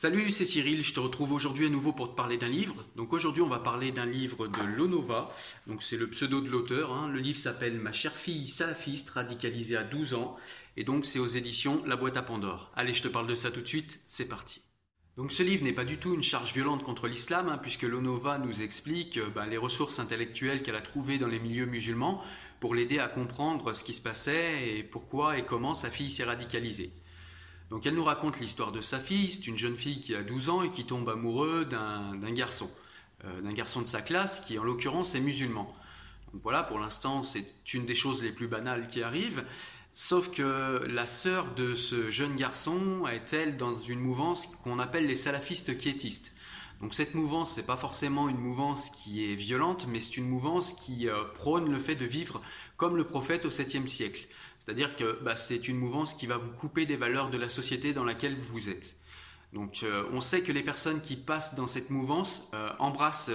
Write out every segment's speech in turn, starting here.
Salut, c'est Cyril, je te retrouve aujourd'hui à nouveau pour te parler d'un livre. Donc aujourd'hui on va parler d'un livre de Lonova, donc c'est le pseudo de l'auteur. hein. Le livre s'appelle Ma chère fille salafiste radicalisée à 12 ans et donc c'est aux éditions La boîte à Pandore. Allez, je te parle de ça tout de suite, c'est parti. Donc ce livre n'est pas du tout une charge violente contre l'islam, hein, puisque Lonova nous explique euh, bah, les ressources intellectuelles qu'elle a trouvées dans les milieux musulmans pour l'aider à comprendre ce qui se passait et pourquoi et comment sa fille s'est radicalisée. Donc elle nous raconte l'histoire de sa fille, c'est une jeune fille qui a 12 ans et qui tombe amoureux d'un garçon, euh, d'un garçon de sa classe qui en l'occurrence est musulman. Donc voilà, pour l'instant c'est une des choses les plus banales qui arrivent, sauf que la sœur de ce jeune garçon est elle dans une mouvance qu'on appelle les salafistes quiétistes. Donc cette mouvance, c'est pas forcément une mouvance qui est violente, mais c'est une mouvance qui euh, prône le fait de vivre comme le prophète au 7e siècle. C'est-à-dire que bah, c'est une mouvance qui va vous couper des valeurs de la société dans laquelle vous êtes. Donc euh, on sait que les personnes qui passent dans cette mouvance euh, embrassent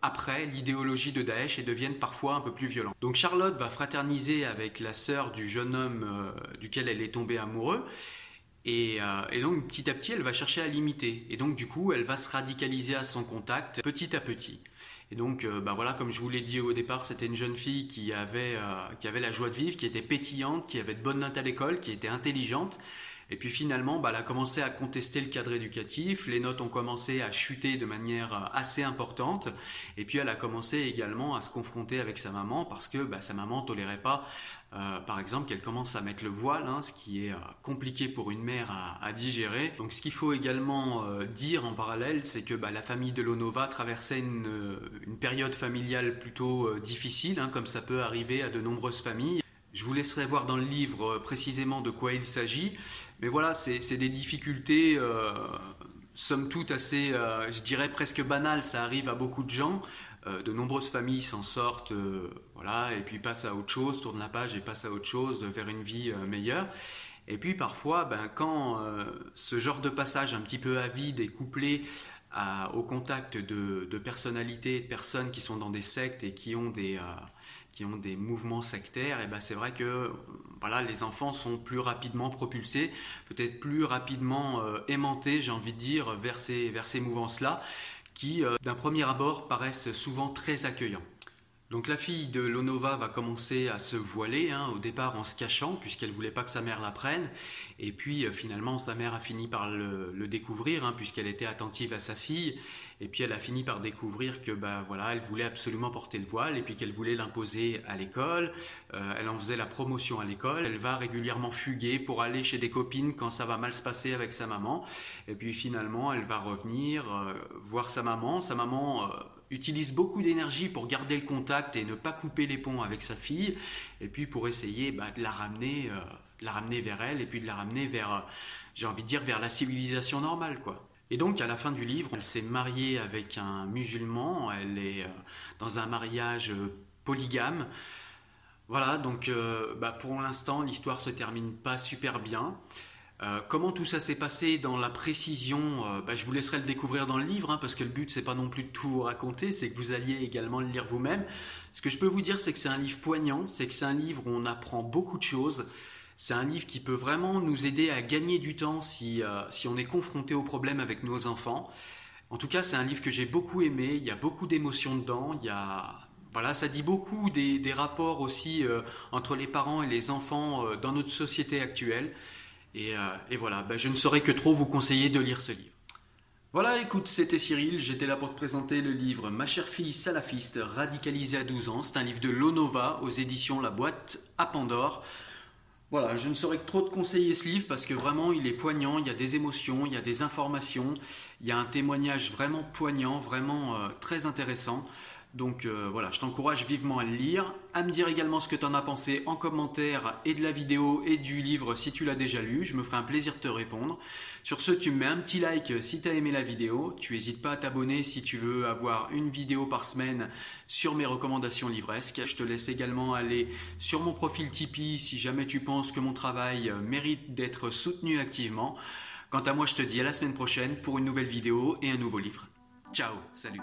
après l'idéologie de Daesh et deviennent parfois un peu plus violentes. Donc Charlotte va fraterniser avec la sœur du jeune homme duquel elle est tombée amoureuse. Et, euh, et donc petit à petit, elle va chercher à l'imiter. Et donc du coup, elle va se radicaliser à son contact petit à petit. Et donc, euh, bah voilà, comme je vous l'ai dit au départ, c'était une jeune fille qui avait, euh, qui avait la joie de vivre, qui était pétillante, qui avait de bonnes notes à l'école, qui était intelligente. Et puis finalement, bah, elle a commencé à contester le cadre éducatif, les notes ont commencé à chuter de manière euh, assez importante, et puis elle a commencé également à se confronter avec sa maman parce que bah, sa maman tolérait pas, euh, par exemple, qu'elle commence à mettre le voile, hein, ce qui est euh, compliqué pour une mère à, digérer. Donc ce qu'il faut également dire en parallèle, c'est que bah, la famille de Lonova traversait une, période familiale plutôt difficile, hein, comme ça peut arriver à de nombreuses familles. Je vous laisserai voir dans le livre euh, précisément de quoi il s'agit. Mais voilà, c'est des difficultés, euh, somme toute, assez, euh, je dirais, presque banales. Ça arrive à beaucoup de gens. De nombreuses familles s'en sortent, voilà, et puis passent à autre chose, tournent la page et passent à autre chose, vers une vie meilleure. Et puis parfois, ben, quand ce genre de passage un petit peu avide est couplé au contact de, personnalités, de personnes qui sont dans des sectes et qui ont des, qui ont des mouvements sectaires, et ben c'est vrai que voilà, les enfants sont plus rapidement propulsés, peut-être plus rapidement euh, aimantés, j'ai envie de dire, vers ces, vers ces mouvances-là, qui euh, d'un premier abord paraissent souvent très accueillants. Donc la fille de Lonova va commencer à se voiler, hein, au départ en se cachant, puisqu'elle voulait pas que sa mère l'apprenne. Et puis euh, finalement, sa mère a fini par le, le découvrir, hein, puisqu'elle était attentive à sa fille. Et puis elle a fini par découvrir que bah voilà, elle voulait absolument porter le voile, et puis qu'elle voulait l'imposer à l'école. Euh, elle en faisait la promotion à l'école. Elle va régulièrement fuguer pour aller chez des copines quand ça va mal se passer avec sa maman. Et puis finalement, elle va revenir euh, voir sa maman. Sa maman euh, utilise beaucoup d'énergie pour garder le contact et ne pas couper les ponts avec sa fille, et puis pour essayer bah, de la ramener, euh, la ramener vers elle, et puis de la ramener vers, euh, j'ai envie de dire, vers la civilisation normale, quoi. Et donc, à la fin du livre, elle s'est mariée avec un musulman, elle est euh, dans un mariage polygame. Voilà, donc bah, pour l'instant, l'histoire se termine pas super bien. Euh, comment tout ça s'est passé dans la précision, euh, bah, je vous laisserai le découvrir dans le livre, hein, parce que le but c'est pas non plus de tout vous raconter, c'est que vous alliez également le lire vous-même. Ce que je peux vous dire, c'est que c'est un livre poignant, c'est que c'est un livre où on apprend beaucoup de choses. C'est un livre qui peut vraiment nous aider à gagner du temps si, euh, si on est confronté aux problèmes avec nos enfants. En tout cas, c'est un livre que j'ai beaucoup aimé. Il y a beaucoup d'émotions dedans. Il y a voilà, ça dit beaucoup des, des rapports aussi entre les parents et les enfants dans notre société actuelle. Et, euh, et voilà, ben, je ne saurais que trop vous conseiller de lire ce livre. Voilà, écoute, c'était Cyril, j'étais là pour te présenter le livre Ma chère fille salafiste, radicalisée à 12 ans. C'est un livre de Lonova aux éditions La Boîte à Pandore. Voilà, je ne saurais que trop te conseiller ce livre parce que vraiment il est poignant, il y a des émotions, il y a des informations, il y a un témoignage vraiment poignant, vraiment euh, très intéressant. Donc euh, voilà, je t'encourage vivement à le lire, à me dire également ce que tu en as pensé en commentaire et de la vidéo et du livre si tu l'as déjà lu, je me ferai un plaisir de te répondre. Sur ce, tu me mets un petit like si tu as aimé la vidéo, tu n'hésites pas à t'abonner si tu veux avoir une vidéo par semaine sur mes recommandations livresques. Je te laisse également aller sur mon profil Tipeee si jamais tu penses que mon travail mérite d'être soutenu activement. Quant à moi, je te dis à la semaine prochaine pour une nouvelle vidéo et un nouveau livre. Ciao, salut